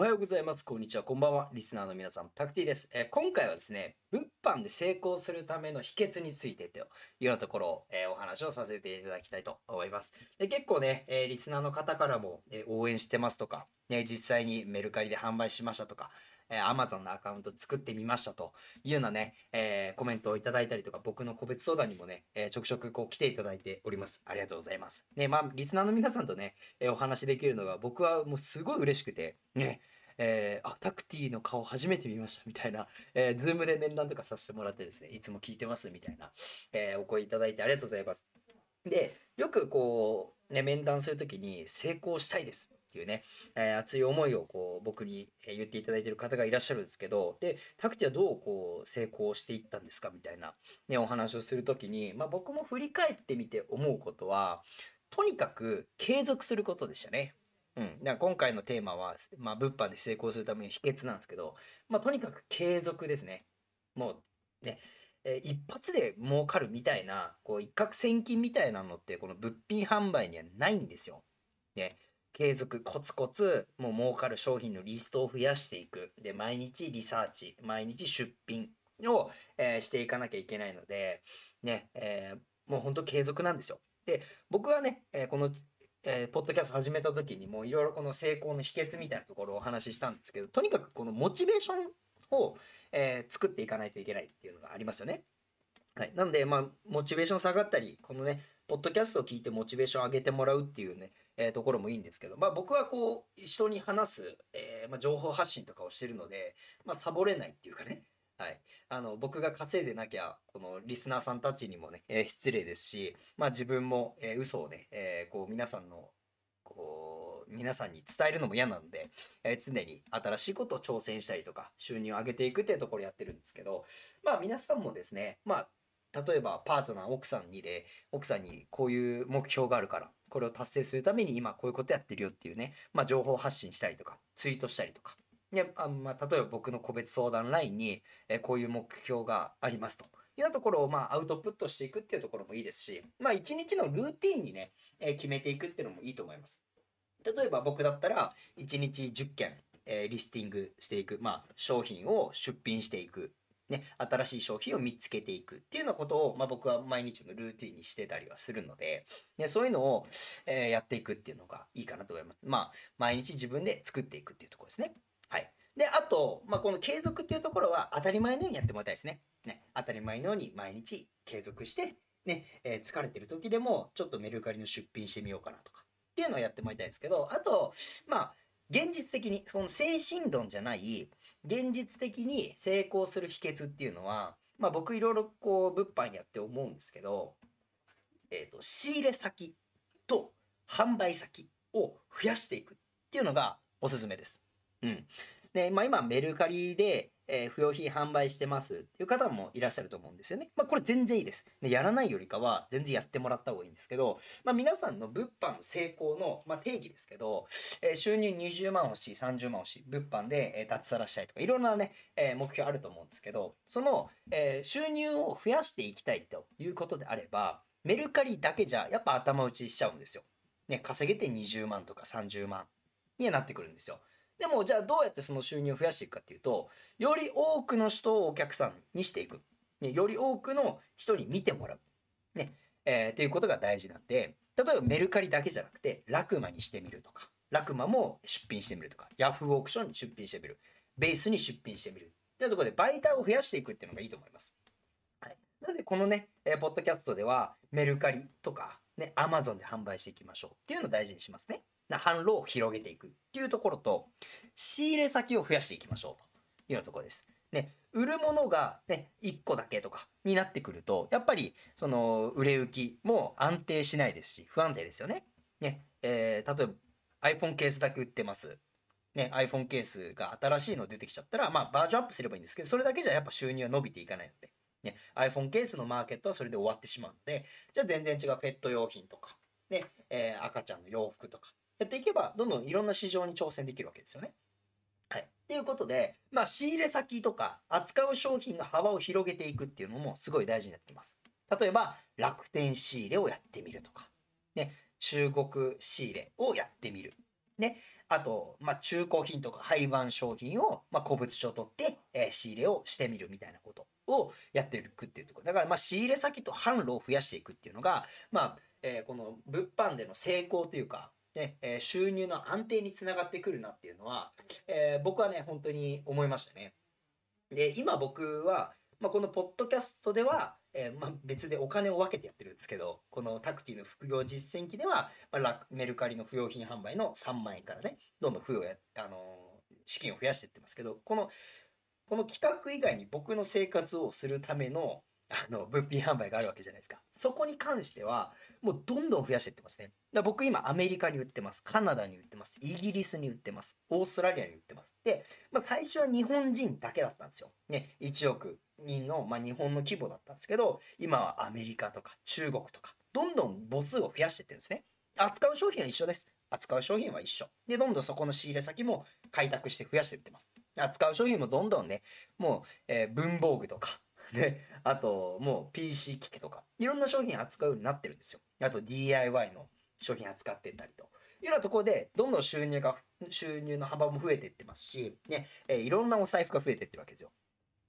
おはようございます。こんにちは。こんばんは。リスナーの皆さん、パクティです。えー今回はですね、物販で成功するための秘訣についてというようなところを、えーお話をさせていただきたいと思います。で結構ね、えーリスナーの方からも、え応援してますとか、ね、実際にメルカリで販売しましたとか、えー Amazon のアカウント作ってみましたというようなね、えーコメントをいただいたりとか、僕の個別相談にもね、えーちょくちょくこう来ていただいております。ありがとうございます。ね、まあ、リスナーの皆さんとね、えお話できるのが僕はもうすごい嬉しくて、ね、えーあ、タクティの顔初めて見ましたみたいな、えー、ズームで面談とかさせてもらってですね、いつも聞いてますみたいな、えーお声いただいてありがとうございます。で、よくこう、ね、面談するときに成功したいですっていうね、えー熱い思いをこう僕にえ言っていただいている方がいらっしゃるんですけど、で、タクティはどうこう成功していったんですかみたいな、ね、お話をするときに、まあ僕も振り返ってみて思うことは、とにかく継続することでしたね。うん、だから今回のテーマは、まあ、物販で成功するための秘訣なんですけど、まあ、とにかく継続ですね。もうね、えー一発で儲かるみたいな、こう一攫千金みたいなのって、この物品販売にはないんですよ。ね、継続、コツコツ、もう儲かる商品のリストを増やしていく。で、毎日リサーチ、毎日出品を、えーしていかなきゃいけないので、ね、えーもう本当継続なんですよ。で、僕はね、えーこのえーポッドキャスト始めた時にもいろいろこの成功の秘訣みたいなところをお話ししたんですけどとにかくこのモチベーションを、えー作っていかないといけないっていうのがありますよね。はい、なのでまあモチベーション下がったりこのねポッドキャストを聞いてモチベーション上げてもらうっていうね、えところもいいんですけど、まあ、僕はこう人に話す、えーまあ、情報発信とかをしてるので、まあ、サボれないっていうかね。はい、あの僕が稼いでなきゃこのリスナーさんたちにもね、えー失礼ですし、まあ、自分も、えー嘘をね、えーこう皆さんのこう皆さんに伝えるのも嫌なので、え常に新しいことを挑戦したりとか収入を上げていくっていうところやってるんですけどまあ皆さんもですねまあ例えばパートナー奥さんにで奥さんにこういう目標があるからこれを達成するために今こういうことやってるよっていうね、まあ、情報発信したりとかツイートしたりとか。ねあまあ、例えば僕の個別相談 LINE に、えーこういう目標がありますと。いうようなところを、まあ、アウトプットしていくっていうところもいいですし、まあ、一日のルーティンにね、えー決めていくっていうのもいいと思います。例えば僕だったら1日10件、えーリスティングしていく、まあ、商品を出品していく、ね、新しい商品を見つけていくっていうようなことを、まあ、僕は毎日のルーティンにしてたりはするので、ね、そういうのを、えーやっていくっていうのがいいかなと思います。まあ毎日自分で作っていくっていうところですね。はい。で、あと、まあ、この継続っていうところは当たり前のようにやってもらいたいですね。ね、当たり前のように毎日継続して、ね、えー疲れてる時でもちょっとメルカリの出品してみようかなとかっていうのをやってもらいたいですけど、あと、まあ、現実的に、その精神論じゃない、現実的に成功する秘訣っていうのは、まあ僕いろいろこう物販やって思うんですけど、えっ、と、仕入れ先と販売先を増やしていくっていうのがおすすめです。うん。で、まあ今メルカリで、えー不用品販売してますっていう方もいらっしゃると思うんですよね。まあこれ全然いいです。でやらないよりかは全然やってもらった方がいいんですけど、まあ皆さんの物販の成功の、まあ、定義ですけど、えー収入20万欲しい、30万欲しい、物販で、えー脱サラしたいとかいろんなね、え目標あると思うんですけど、その、え収入を増やしていきたいということであれば、メルカリだけじゃやっぱ頭打ちしちゃうんですよ。ね、稼げて20万とか30万にはなってくるんですよ。でもじゃあどうやってその収入を増やしていくかっていうとより多くの人をお客さんにしていく、ね、より多くの人に見てもらう、ねえーっていうことが大事なんで例えばメルカリだけじゃなくてラクマにしてみるとかラクマも出品してみるとかヤフーオークションに出品してみるベースに出品してみるっていうところで媒体を増やしていくっていうのがいいと思います。はい、なのでこのね、えーポッドキャストではメルカリとか、ね、アマゾンで販売していきましょうっていうのを大事にしますね。な販路を広げていくっていうところと仕入れ先を増やしていきましょうというようなところです。ね、売るものが、ね、1個だけとかになってくるとやっぱりその売れ行きも安定しないですし不安定ですよね。ねえー例えば iPhone ケースだけ売ってます。ね、iPhone ケースが新しいの出てきちゃったら、まあ、バージョンアップすればいいんですけど、それだけじゃやっぱ収入は伸びていかないので、ね、iPhone ケースのマーケットはそれで終わってしまうので、じゃあ全然違うペット用品とか、ね、えー、赤ちゃんの洋服とか、やっていけば、どんどんいろんな市場に挑戦できるわけですよね。はい。ということで、まあ、仕入れ先とか、扱う商品の幅を広げていくっていうのもすごい大事になってきます。例えば、楽天仕入れをやってみるとか、ね、中国仕入れをやってみる。ね、あと、まあ、中古品とか廃盤商品を、まあ、古物商取って、えー、仕入れをしてみるみたいなことをやっていくっていうところ。だから、まあ、仕入れ先と販路を増やしていくっていうのが、まあ、えー、この物販での成功というか、ね、えー、収入の安定につながってくるなっていうのは、えー、僕はね、本当に思いましたね。で、今僕は、まあ、このポッドキャストでは、えー、まあ、別でお金を分けてやってるんですけど、このタクティの副業実践機では、まあ、メルカリの不用品販売の3万円からね、どんどん付与や、あの、資金を増やしていってますけど、この、この企画以外に僕の生活をするための、あの、物品販売があるわけじゃないですか。そこに関しては、もうどんどん増やしていってますね。だ僕今アメリカに売ってます。カナダに売ってます。イギリスに売ってます。オーストラリアに売ってます。で、まあ、最初は日本人だけだったんですよ。ね、1億人の、まあ、日本の規模だったんですけど、今はアメリカとか中国とか、どんどん母数を増やしていってるんですね。扱う商品は一緒です。扱う商品は一緒。で、どんどんそこの仕入れ先も開拓して増やしていってます。扱う商品もどんどんね、もう、えー、文房具とか、ね、あと、もう PC 機器とか、いろんな商品扱うようになってるんですよ。あと DIY の商品扱ってたりと。いうようなところで、どんどん収入が、収入の幅も増えていってますし、ね、えー、いろんなお財布が増えていってるわけですよ。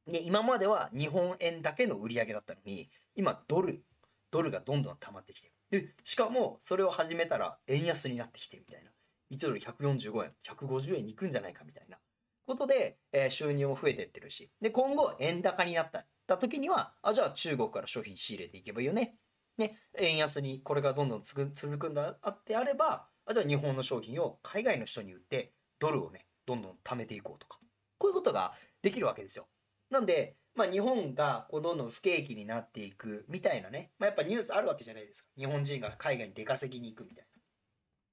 で、今までは日本円だけの売り上げだったのに、今ドル、ドルがどんどん溜まってきてる。で、しかもそれを始めたら円安になってきてみたいな。1ドル145円、150円に行くんじゃないかみたいなことで、えー、収入も増えていってるし。で、今後円高になったた時には、あ、じゃあ中国から商品仕入れていけばいいよね。ね、円安にこれがどんどん続くんだってあれば、あじゃあ日本の商品を海外の人に売ってドルをね、どんどん貯めていこうとか。こういうことができるわけですよ。なんで、まあ、日本がこうどんどん不景気になっていくみたいなね、まあ、やっぱニュースあるわけじゃないですか。日本人が海外に出稼ぎに行くみたい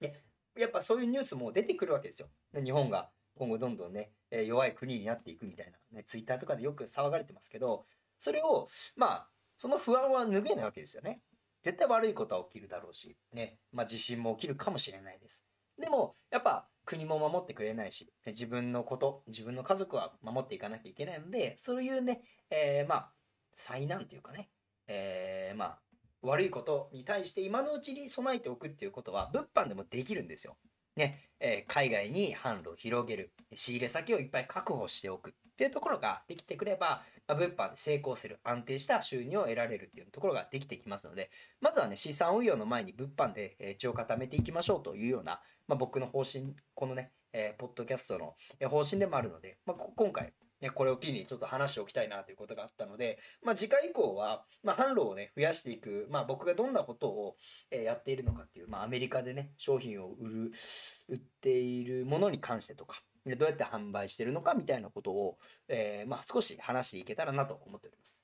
な。で、やっぱそういうニュースも出てくるわけですよ。日本が今後どんどんね、え弱い国になっていくみたいな、ね、ツイッターとかでよく騒がれてますけど、それを、まあ、その不安は拭えないわけですよね。絶対悪いことは起きるだろうし、ね、まあ地震も起きるかもしれないです。でも、やっぱ国も守ってくれないし、自分のこと、自分の家族は守っていかなきゃいけないので、そういうね、えー、まあ、災難というかね、えー、まあ、悪いことに対して今のうちに備えておくっていうことは物販でもできるんですよ。ね、えー、海外に販路を広げる、仕入れ先をいっぱい確保しておくっていうところができてくれば、物販で成功する、安定した収入を得られるっていうところができてきますので、まずはね、資産運用の前に物販で血を固めていきましょうというような、まあ、僕の方針、このね、えー、ポッドキャストの方針でもあるので、まあ、今回、ね、これを機にちょっと話しておきたいなということがあったので、まあ、次回以降は、まあ、販路をね、増やしていく、まあ、僕がどんなことを、やっているのかっていう、まあ、アメリカでね、商品を売る、売っているものに関してとか、どうやって販売してるのかみたいなことを、えー、まあ、少し話していけたらなと思っております。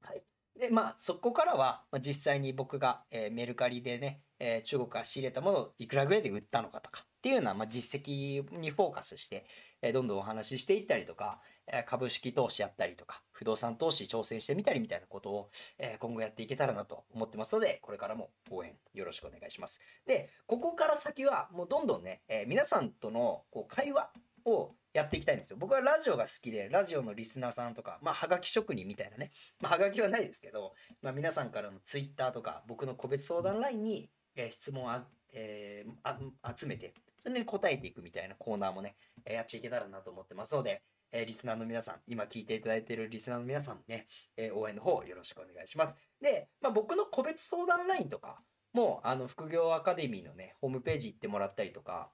はい。で、まあ、そこからは、まあ、実際に僕が、えー、メルカリでね、えー、中国から仕入れたものをいくらぐらいで売ったのかとかっていうような、まあ、実績にフォーカスして、えー、どんどんお話ししていったりとか、え株式投資やったりとか、不動産投資挑戦してみたりみたいなことを、え今後やっていけたらなと思ってますので、これからも応援よろしくお願いします。で、ここから先はもうどんどんね、え皆さんとのこう会話をやっていきたいんですよ。僕はラジオが好きで、ラジオのリスナーさんとか、まあ、はがき職人みたいなね、まあ、はがきはないですけど、まあ、皆さんからのツイッターとか、僕の個別相談 LINE に、えー、質問あ、えー、集めて、それに答えていくみたいなコーナーもね、えー、やっていけたらなと思ってますので、えー、リスナーの皆さん、今聞いていただいているリスナーの皆さんね、えー、応援の方よろしくお願いします。で、まあ、僕の個別相談 LINE とかも、あの、副業アカデミーのね、ホームページ行ってもらったりとか、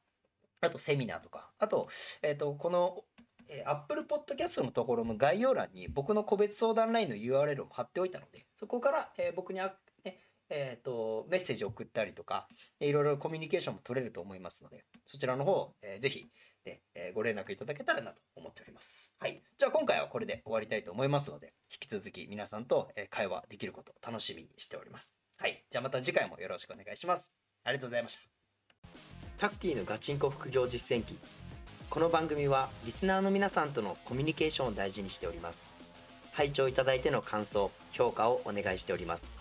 あとセミナーとか、あと、えっ、ー、と、この、えー、Apple Podcast のところの概要欄に僕の個別相談 LINE の URL を貼っておいたので、そこから、えー、僕にあ、ね、えっ、と、メッセージを送ったりとか、いろいろコミュニケーションも取れると思いますので、そちらの方、えー、ぜひ、ね、え、ご連絡いただけたらなと思っております。はい。じゃあ今回はこれで終わりたいと思いますので、引き続き皆さんと会話できることを楽しみにしております。はい。じゃあまた次回もよろしくお願いします。ありがとうございました。タクティのガチンコ副業実践記この番組はリスナーの皆さんとのコミュニケーションを大事にしております。拝聴いただいての感想評価をお願いしております。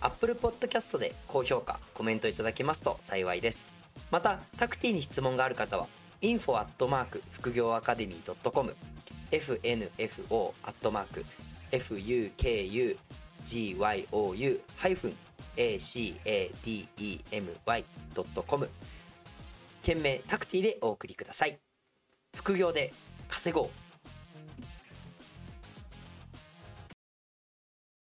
Apple Podcast で高評価コメントいただけますと幸いです。またタクティに質問がある方は info アットマーク副業アカデミー .com fnfo アットマーク fukugyou-academy.com 件名タクティでお送りください。副業で稼ごう。